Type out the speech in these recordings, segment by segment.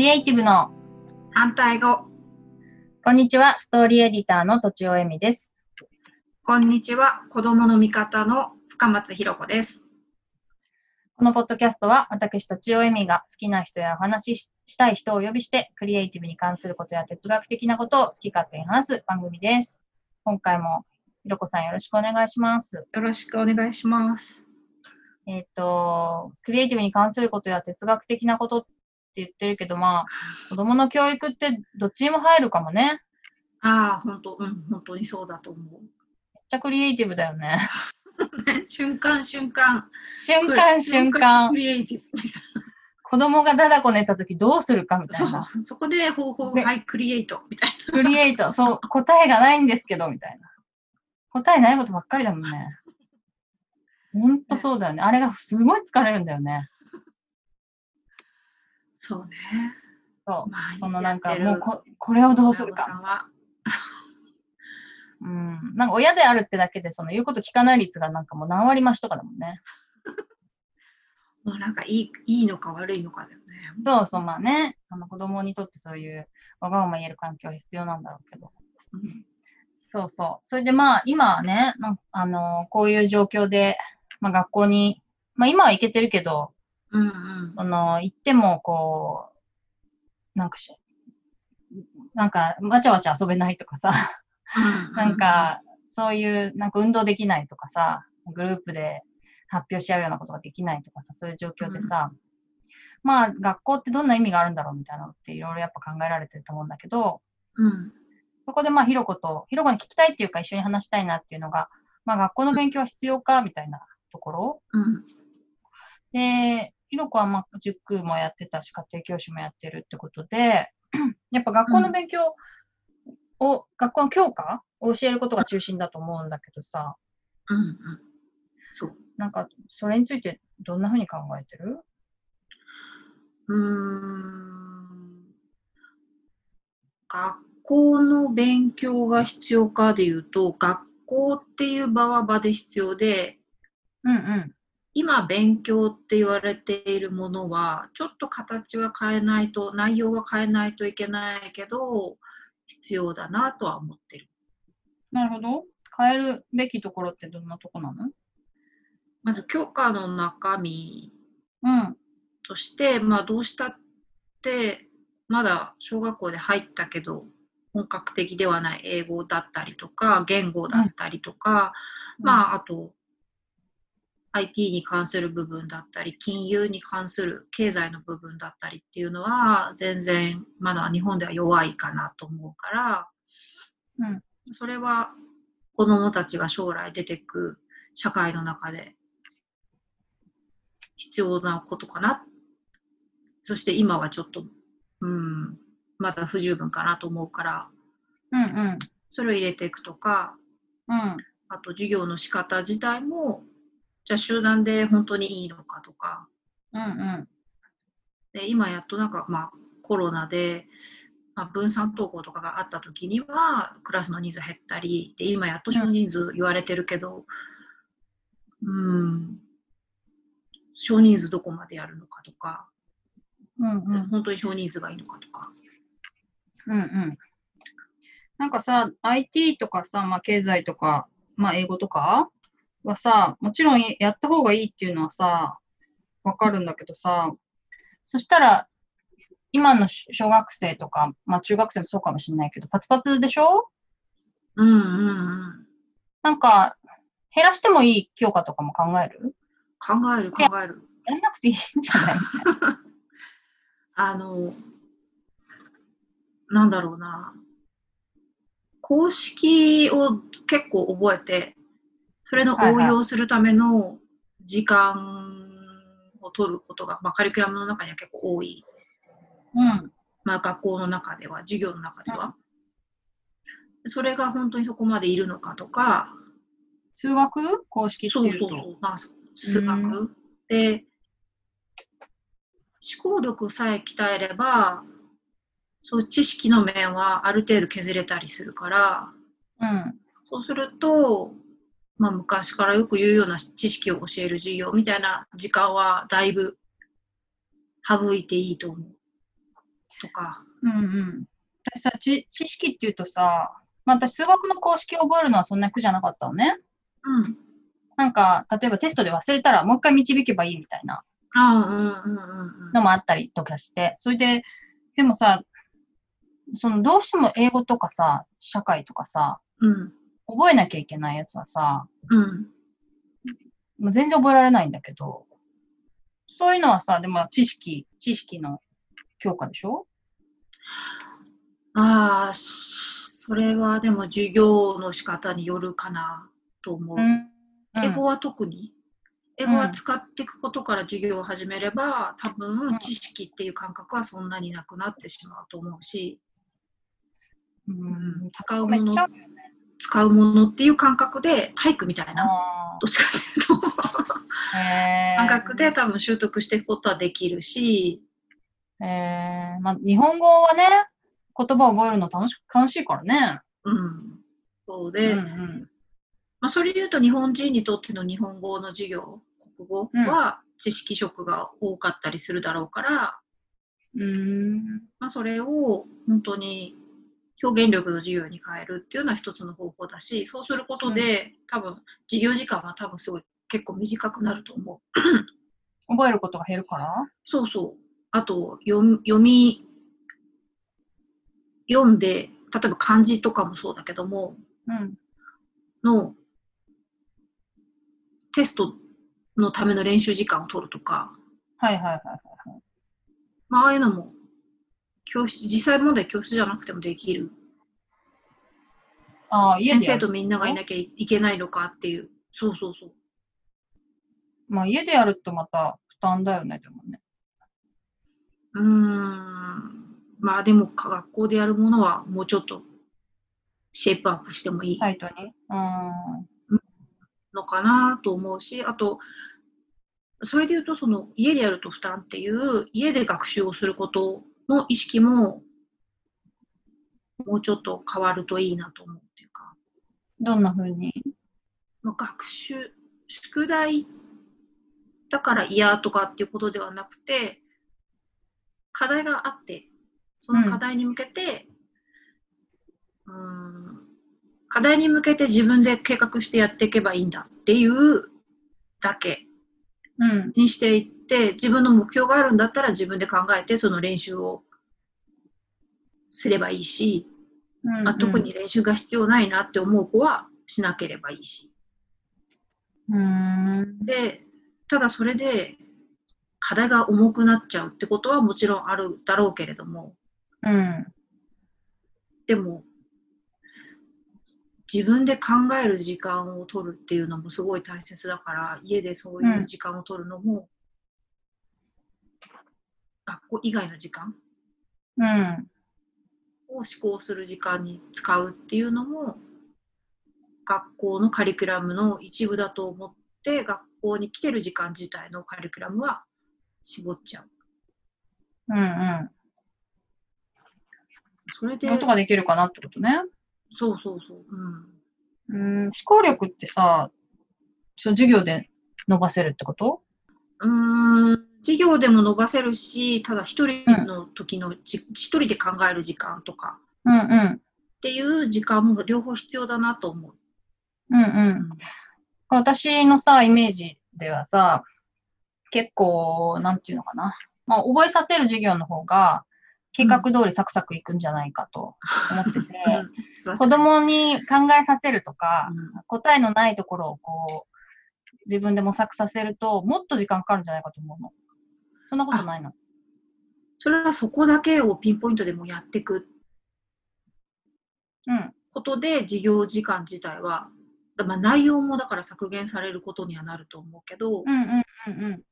リエイティブの反対語。こんにちは、ストーリーエディターのとちおえみです。こんにちは。子供の味方の深松ひろ子です。このポッドキャストは私とちおえみが好きな人やお話ししたい人をお呼びして、クリエイティブに関することや哲学的なことを好き勝手に話す番組です。今回もひろこさんよろしくお願いします。よろしくお願いします。えっ、と、クリエイティブに関することや哲学的なことって言ってるけど、まあ、子供の教育ってどっちにも入るかもね。ああ、本当、うん、本当にそうだと思めっちゃクリエイティブだよね。う。瞬間瞬間。瞬間瞬間ク。リエイティブ。子供がだだこ寝た時どうするかみたそいな。う、そこで方法、ではい、クリエイトみたいクリエイト、そう、答えがないんですけど、みたいな。答えないことばっかりだもんね。ほんとそうだよね。あれがすごい疲れるんだよね。な。そうね。そう。そのなんか、もうここれをどうするか。うん。なんか親であるってだけで、その言うこと聞かない率がなんかもう何割増しとかだもんね。もうなんかいいいいのか悪いのかだよね。そうそう、まあね。あの子供にとってそういうわがまま言える環境は必要なんだろうけど。うんそうそう。それでまあ、今はね、あのこういう状況で、まあ学校に、まあ今は行けてるけど、うんうん。その、行ってもこう、なんかし、なんか、わちゃわちゃ遊べないとかさ、なんか、そういう、なんか運動できないとかさ、グループで発表し合うようなことができないとかさ、そういう状況でさ、まあ、学校ってどんな意味があるんだろうみたいなのっていろいろやっぱ考えられてると思うんだけど、うん。そこでまあ、ひろこと、ひろこに聞きたいっていうか一緒に話したいなっていうのが、まあ、学校の勉強は必要かみたいなところ。うん。で、ひろこはまあ、塾もやってたし、家庭教師もやってるってことで、やっぱ学校の勉強を、学校の教科を教えることが中心だと思うんだけどさ、うんうん。そう。なんか、それについてどんなふうに考えてる？うーん学校の勉強が必要かでいうと、学校っていう場は場で必要で、うんうん。今勉強って言われているものは、ちょっと形は変えないと、内容は変えないといけないけど、必要だなとは思ってる。なるほど。変えるべきところってどんなとこなの？まず教科の中身うん。として、まあどうしたって、まだ小学校で入ったけど、本格的ではない英語だったりとか、言語だったりとか、まああと、IT に関する部分だったり、金融に関する経済の部分だったりっていうのは、全然まだ日本では弱いかなと思うから、うん。それは子どもたちが将来出てく社会の中で必要なことかな。そして今はちょっと、うん、まだ不十分かなと思うから、うんうん。それを入れていくとか、うん。あと授業の仕方自体も、じゃあ集団で本当にいいのかとか、うんうん。で今やっとなんか、まあ、コロナで、まあ、分散登校とかがあった時にはクラスの人数減ったりで今やっと少人数言われてるけどうん少人数どこまでやるのかとか、うんうん。本当に少人数がいいのかとかうんうん。なんかさ、IT とかさ、まあ経済とか、まあ英語とかはさ、もちろんやった方がいいっていうのはさ、わかるんだけどさ、そしたら、今の小学生とか、まあ中学生もそうかもしれないけど、パツパツでしょ？うんうんうん。なんか、減らしてもいい教科とかも考える？考える考える。やんなくていいんじゃない？あのなんだろうな。公式を結構覚えてそれの応用するための時間を取ることが、まあ、カリキュラムの中には結構多い、うん。まあ、学校の中では授業の中では、それが本当にそこまでいるのかとか。数学？公式ってそういうと。そうそう、まあ、数学、うで思考力さえ鍛えればそう知識の面はある程度削れたりするから。うん。そうすると、まあ、昔からよく言うような知識を教える授業みたいな時間はだいぶ省いていいと思う。とか。うんうん。私さ、知知識っていうとさ、まあ、私数学の公式を覚えるのはそんな苦じゃなかったのね。うん。なんか、例えばテストで忘れたらもう一回導けばいいみたいな。のもあったりとかして、それで、でもさ、そのどうしても英語とかさ、社会とかさ、うん。覚えなきゃいけないやつはさ、うん。もう全然覚えられないんだけど、そういうのはさ、でも知識、知識の強化でしょ？ああ、それはでも授業の仕方によるかなと思う。うん。英語は特に？英語は使っていくことから授業を始めれば、多うん分知識っていう感覚はそんなになくなってしまうと思うし、うん、使うもの使うものっていう感覚で体育みたいな、あどっちかっていうと、感覚で多分習得していくことはできるし、えー。まあ、日本語はね、言葉を覚えるの楽し楽しいからね。うん。そうで、うんうん。まあ、それで言うと日本人にとっての日本語の授業、国語は知識色が多かったりするだろうから、うーん。まあ、それを本当に表現力の授業に変えるっていうのは一つの方法だし、そうすることで、多分授業時間は多分すごい結構短くなると思う。覚えることが減るからそうそう。あと読み、読んで、例えば漢字とかもそうだけども、うん。のテストのための練習時間を取るとか、はいはいはい。まあ、ああいうのも教室実際問題教室じゃなくてもできるああ、家先。生とみんながいなきゃいけないのかっていうそうそうそうまあ家でやるとまた負担だよね、でもね。うーんまあでも学校でやるものはもうちょっとシェイプアップしてもいいタイトに？うん。のかなと思うしあとそれで言うとその家でやると負担っていう家で学習をすることの意識ももうちょっと変わるといいなと思うっていうか、どんな風に？まあ、学習宿題だから嫌とかっていうことではなくて課題があってその課題に向けて、うーん課題に向けて自分で計画してやっていけばいいんだっていうだけうん。にしていって自分の目標があるんだったら自分で考えてその練習をすればいいし、うんまあ、特。に練習が必要ないなって思う子はしなければいいしうん。でただそれで課題が重くなっちゃうってことはもちろんあるだろうけれどもうん。でも自分で考える時間を取るっていうのもすごい大切だから家でそういう時間を取るのも、学校以外の時間？うん。を思考する時間に使うっていうのも学校のカリキュラムの一部だと思って学校に来てる時間自体のカリキュラムは絞っちゃう。うん。うん。それでことができるかなってことね。そうそうそう。うんうん。思考力ってさ、その授業で伸ばせるってこと？うーん授業でも伸ばせるし、ただ一人の時のじ、一人で考える時間とかうんうん。っていう時間も両方必要だなと思う。うんうん。私のさ、イメージではさ、結構、なんていうのかな。まあ、覚えさせる授業の方が、計画通りサクサクいくんじゃないかと思ってて、うん子供に考えさせるとか、うん答えのないところをこう、自分で模索させると、もっと時間かかるんじゃないかと思うの。そんなことないの。それはそこだけをピンポイントでもやっていくうん。ことで授業時間自体は、だまあ、内容もだから削減されることにはなると思うけど、うんうんうんうん。思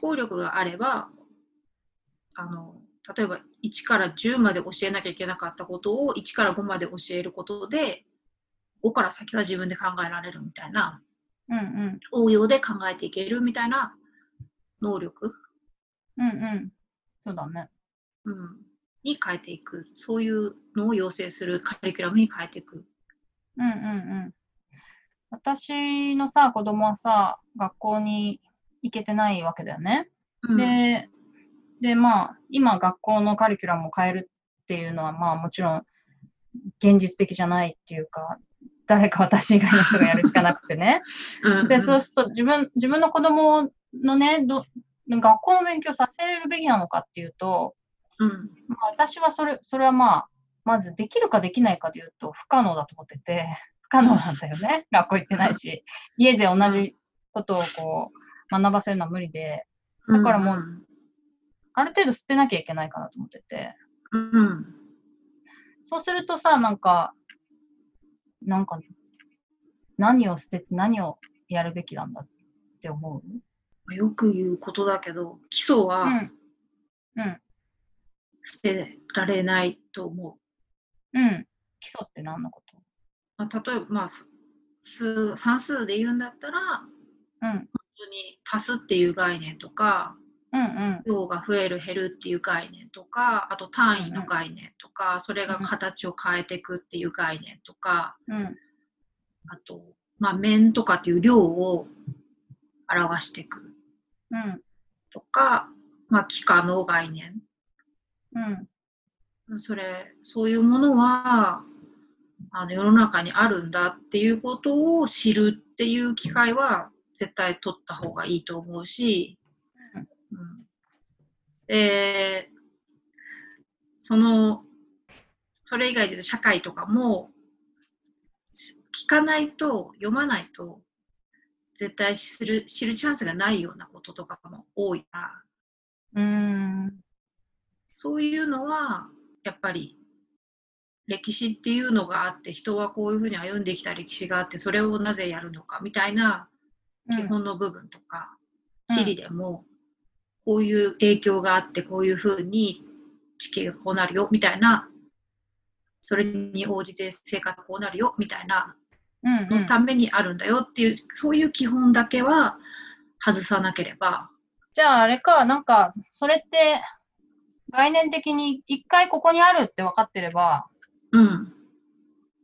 考力があればあの例えば1から10まで教えなきゃいけなかったことを1から5まで教えることで5から先は自分で考えられるみたいなうんうん。応用で考えていけるみたいな能力、うんうん。そうだね。うん、に変えていくそういうのを養成するカリキュラムに変えていく。うんうんうん。私のさ、子供はさ、学校に行けてないわけだよね。うんで、で、まあ、今学校のカリキュラムを変えるっていうのは、まあもちろん現実的じゃないっていうか、誰か私以外の人がやるしかなくてね。で、そうすると自分、自分の子供のね、ど学校の勉強させるべきなのかっていうと、うんまあ、私はそれ、それはまあ、まずできるかできないかでいうと不可能だと思ってて、不可能なんだよね。学校行ってないし、家で同じことをこう学ばせるのは無理で、だからもう、ある程度捨てなきゃいけないかなと思ってて。うん。そうするとさ、なんか、なんか、何を捨てて何をやるべきなんだって思う？よく言うことだけど、基礎はうん。うん。捨てられないと思う。うん。基礎って何のこと？まあ、例えば、まあ、す数算数で言うんだったら、うん。本当に足すっていう概念とか、うんうん。量が増える減るっていう概念とか、あと単位の概念とか、それが形を変えていくっていう概念とか、うん。あと、まあ、面とかっていう量を表していくうん。とか、まあ、幾何の概念。うん。それ、そういうものは、あの世の中にあるんだっていうことを知るっていう機会は絶対取った方がいいと思うし、うん、で、その、それ以外で社会とかも、聞かないと、読まないと、絶対知る知るチャンスがないようなこととかも多いから、うん。そういうのは、やっぱり、歴史っていうのがあって、人はこういうふうに歩んできた歴史があって、それをなぜやるのかみたいな基本の部分とか、地理でも、こういう影響があって、こういうふうに地形がこうなるよみたいな、それに応じて生活がこうなるよみたいなうん。のためにあるんだよっていう、そういう基本だけは外さなければ、じゃああれか、なんか、それって、概念的に一回ここにあるって分かってれば、うん、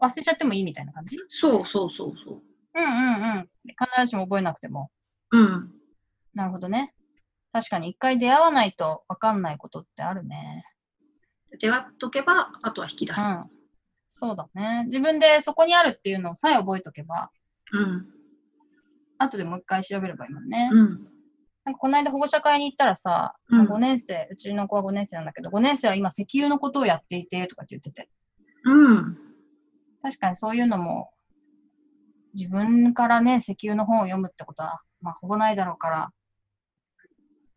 忘れちゃってもいいみたいな感じ？そうそうそうそう。うんうんうん。必ずしも覚えなくても。うん、なるほどね。確かに一回出会わないと分かんないことってあるね。出会っとけば、あとは引き出す。うん。そうだね。自分でそこにあるっていうのをさえ覚えとけば、うん、後でもう一回調べればいいもんね。うん、なんかこの間保護者会に行ったらさ、うん。5年生、うちの子は5年生なんだけど、5年生は今石油のことをやっていてとかって言ってて、うん、確かにそういうのも、自分からね、石油の本を読むってことは、まあ、ほぼないだろうから、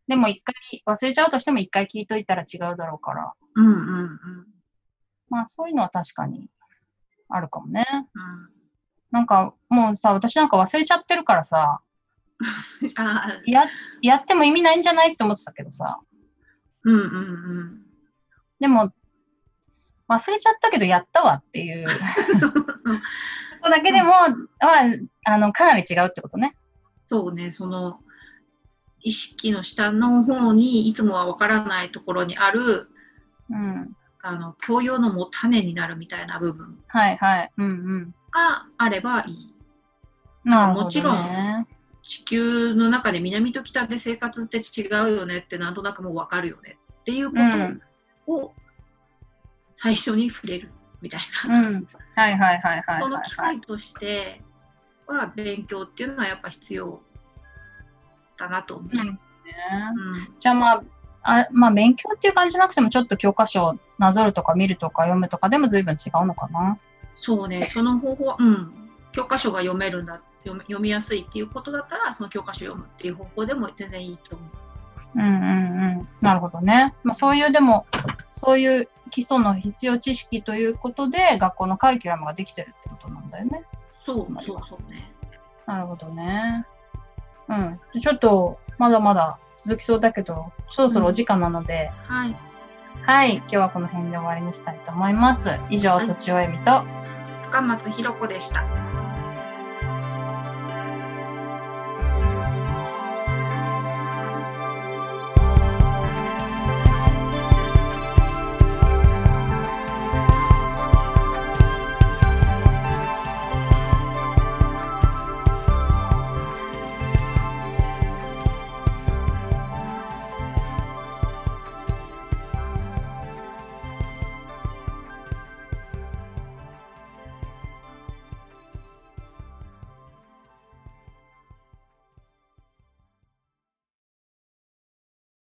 でも一回、忘れちゃうとしても一回聞いといたら違うだろうから、うん、うん、うん。まあそういうのは確かにあるかもね。うんなんかもうさ、私なんか忘れちゃってるからさ、あや、やっても意味ないんじゃないって思ってたけどさ、うんうんうん。でも、忘れちゃったけどやったわっていう ことだけでも、まあ、あの、かなり違うってことね。そうね、その意識の下の方にいつもはわからないところにあるうん。あの教養のもう種になるみたいな部分はいはい。うんうん。があればいい。なるほど、ね。もちろん地球の中で南と北で生活って違うよねってなんとなくもうわかるよねっていうことを最初に触れるみたいな。うん。はいはいはいはい、その機。会としては勉強っていうのはやっぱ必要だなと思う。うんねうんじゃあまあ、あまあ勉強っていう感じじゃなくてもちょっと教科書をなぞるとか見るとか読むとかでも随分違うのかな。そうね、その方法は、うん、教科書が読めるんだ読み読みやすいっていうことだったらその教科書を読むっていう方法でも全然いいと思う。うんうんうん。なるほどね。まあそういうでも、そういう基礎の必要知識ということで学校のカリキュラムができてるってことなんだよね。そうそうそうね。なるほどね。うん。ちょっとまだまだ続きそうだけど、そろそろお時間なので、はい。はい、今日はこの辺で終わりにしたいと思います。以上、はいとちおえみと、深松ひろ子でした。